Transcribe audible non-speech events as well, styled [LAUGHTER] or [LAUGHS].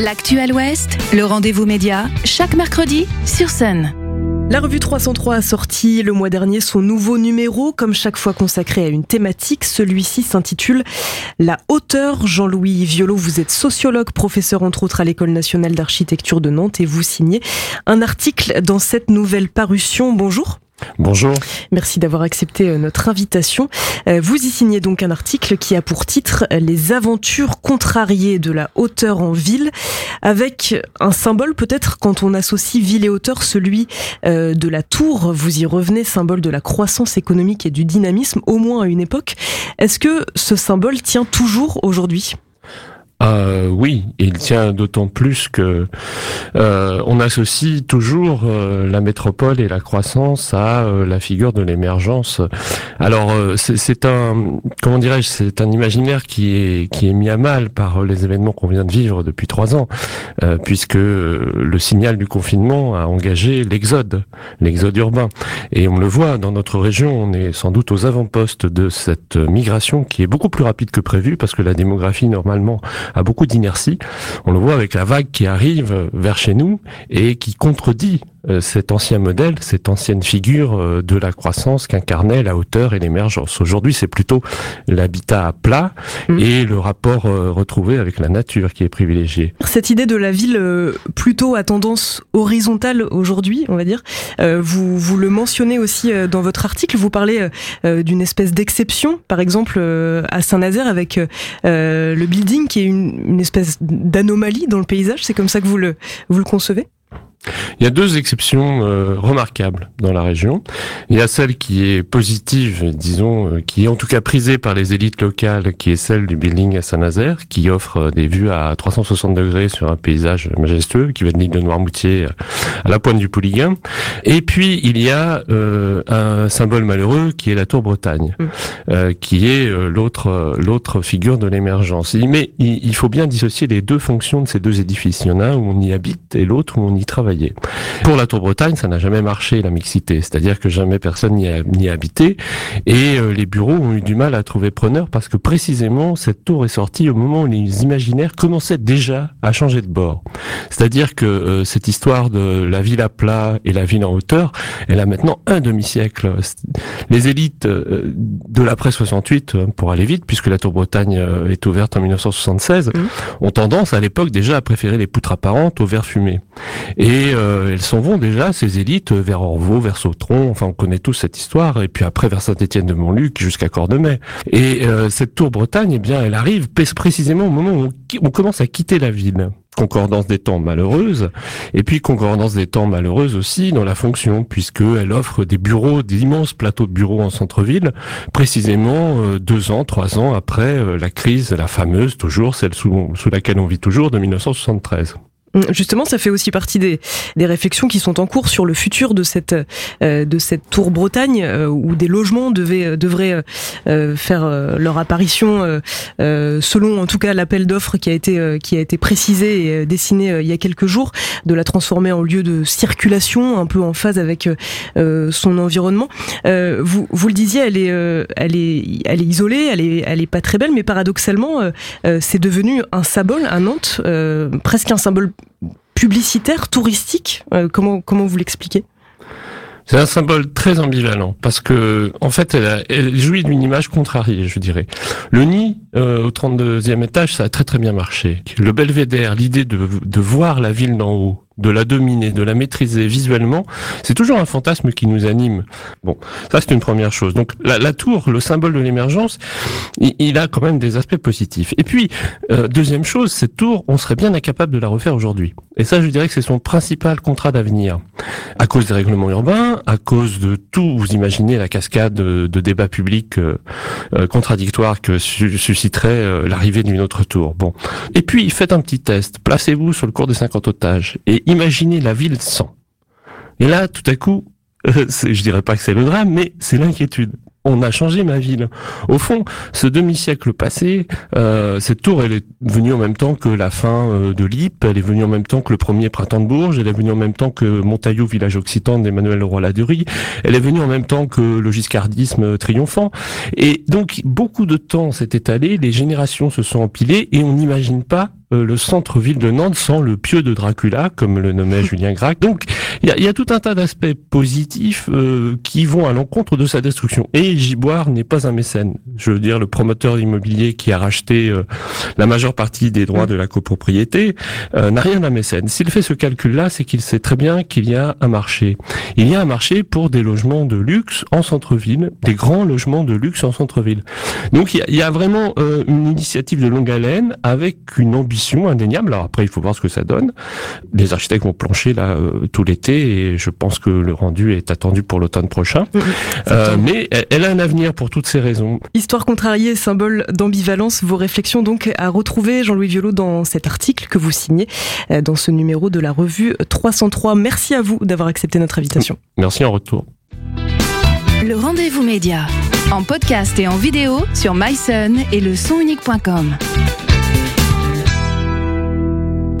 L'actuel Ouest, le rendez-vous média, chaque mercredi sur Sun. La revue 303 a sorti le mois dernier son nouveau numéro, comme chaque fois consacré à une thématique. Celui-ci s'intitule La hauteur. Jean-Louis Violo, vous êtes sociologue, professeur entre autres à l'École nationale d'architecture de Nantes et vous signez un article dans cette nouvelle parution. Bonjour. Bonjour. Merci d'avoir accepté euh, notre invitation. Euh, vous y signez donc un article qui a pour titre Les aventures contrariées de la hauteur en ville, avec un symbole peut-être quand on associe ville et hauteur, celui euh, de la tour. Vous y revenez, symbole de la croissance économique et du dynamisme, au moins à une époque. Est-ce que ce symbole tient toujours aujourd'hui? Euh, oui, il tient d'autant plus que euh, on associe toujours euh, la métropole et la croissance à euh, la figure de l'émergence. Alors c'est un comment dirais-je, c'est un imaginaire qui est qui est mis à mal par les événements qu'on vient de vivre depuis trois ans, puisque le signal du confinement a engagé l'exode, l'exode urbain, et on le voit dans notre région, on est sans doute aux avant-postes de cette migration qui est beaucoup plus rapide que prévu parce que la démographie normalement a beaucoup d'inertie. On le voit avec la vague qui arrive vers chez nous et qui contredit cet ancien modèle, cette ancienne figure euh, de la croissance qu'incarnait la hauteur et l'émergence. Aujourd'hui, c'est plutôt l'habitat à plat mmh. et le rapport euh, retrouvé avec la nature qui est privilégié. Cette idée de la ville plutôt à tendance horizontale aujourd'hui, on va dire, vous, vous le mentionnez aussi dans votre article, vous parlez d'une espèce d'exception, par exemple à Saint-Nazaire avec le building qui est une, une espèce d'anomalie dans le paysage, c'est comme ça que vous le, vous le concevez? Il y a deux exceptions euh, remarquables dans la région. Il y a celle qui est positive, disons, euh, qui est en tout cas prisée par les élites locales, qui est celle du building à Saint-Nazaire, qui offre euh, des vues à 360 degrés sur un paysage majestueux, qui va de l'île de Noirmoutier à la pointe du Pouliguen. Et puis, il y a un symbole malheureux qui est la Tour Bretagne, mmh. qui est l'autre l'autre figure de l'émergence. Mais il faut bien dissocier les deux fonctions de ces deux édifices. Il y en a un où on y habite et l'autre où on y travaille. Pour la Tour Bretagne, ça n'a jamais marché la mixité, c'est-à-dire que jamais personne n'y a, habité et euh, les bureaux ont eu du mal à trouver preneur parce que précisément cette tour est sortie au moment où les imaginaires commençaient déjà à changer de bord. C'est-à-dire que euh, cette histoire de la ville à plat et la ville en hauteur, elle a maintenant un demi-siècle. Les élites euh, de l'après 68, pour aller vite, puisque la Tour Bretagne est ouverte en 1976, mmh. ont tendance à l'époque déjà à préférer les poutres apparentes aux verres fumés. Et et euh, elles s'en vont déjà, ces élites, vers Orvaux, vers Sautron, enfin on connaît tous cette histoire, et puis après vers Saint-Étienne-de-Montluc jusqu'à Cordemais. Et euh, cette tour Bretagne, eh bien, elle arrive précisément au moment où on, commence à quitter la ville. Concordance des temps malheureuse, et puis concordance des temps malheureuse aussi dans la fonction, puisqu'elle offre des bureaux, d'immenses plateaux de bureaux en centre-ville, précisément euh, deux ans, trois ans après la crise, la fameuse, toujours celle sous, sous laquelle on vit toujours, de 1973. Justement, ça fait aussi partie des, des réflexions qui sont en cours sur le futur de cette euh, de cette tour Bretagne euh, où des logements devaient euh, devraient faire leur apparition selon en tout cas l'appel d'offres qui a été qui a été précisé et dessiné il y a quelques jours de la transformer en lieu de circulation un peu en phase avec son environnement. vous vous le disiez, elle est elle est elle est isolée, elle est elle est pas très belle, mais paradoxalement c'est devenu un symbole à Nantes, presque un symbole publicitaire, touristique euh, Comment comment vous l'expliquez c'est un symbole très ambivalent parce que en fait elle, jouit d'une image contrariée, je dirais. Le nid euh, au 32e étage, ça a très très bien marché. Le belvédère, l'idée de, de voir la ville d'en haut, de la dominer, de la maîtriser visuellement, c'est toujours un fantasme qui nous anime. Bon, ça c'est une première chose. Donc la, tour, le symbole de l'émergence, il, a quand même des aspects positifs. Et puis, euh, deuxième chose, cette tour, on serait bien incapable de la refaire aujourd'hui. Et ça, je dirais que c'est son principal contrat d'avenir. À cause des règlements urbains, à cause de tout, vous imaginez la cascade de, débats publics euh, euh, contradictoires que susciterait l'arrivée d'une autre tour. Bon. Et puis, faites un petit test. Placez-vous sur le cours des 50 otages imaginez la ville sans. Et là, tout à coup, [LAUGHS] je dirais pas que c'est le drame, mais c'est l'inquiétude. on a changé ma ville. Au fond, ce demi-siècle passé, euh, cette tour, elle est venue en même temps que la fin euh, de l'Ypres, elle est venue en même temps que le premier printemps de Bourges, elle est venue en même temps que Montaillou, village occitan d'Emmanuel Leroy-Ladurie, elle est venue en même temps que le giscardisme triomphant. Et donc, beaucoup de temps s'est étalé, les générations se sont empilées et on n'imagine pas euh, le centre-ville de Nantes sans le pieu de Dracula, comme le nommait Julien Gracq. Donc, il y a, y a, tout un tas d'aspects positifs euh, qui vont à l'encontre de sa destruction. Et Giboire n'est pas un mécène. Je veux dire, le promoteur immobilier qui a racheté euh, la majeure partie des droits de la copropriété n'a rien à mécène. S'il fait ce calcul-là, c'est qu'il sait très bien qu'il y a un marché. Il y a un marché pour des logements de luxe en centre-ville, des grands logements de luxe en centre-ville. Donc, il y y a, vraiment une initiative de longue haleine avec une ambition indéniable. Alors après, il faut voir ce que ça donne. Les architectes vont plancher là euh, tout l'été et je pense que le rendu est attendu pour l'automne prochain. Euh, mais elle, a un avenir pour toutes ces raisons. Histoire contrariée, symbole d'ambivalence. Vos réflexions donc à retrouver Jean-Louis Violot dans cet article que vous signez euh, dans ce numéro de la revue 303. Merci à vous d'avoir accepté notre invitation. Merci en retour. Le rendez-vous média en podcast et en vidéo sur myson et le sonunique.com.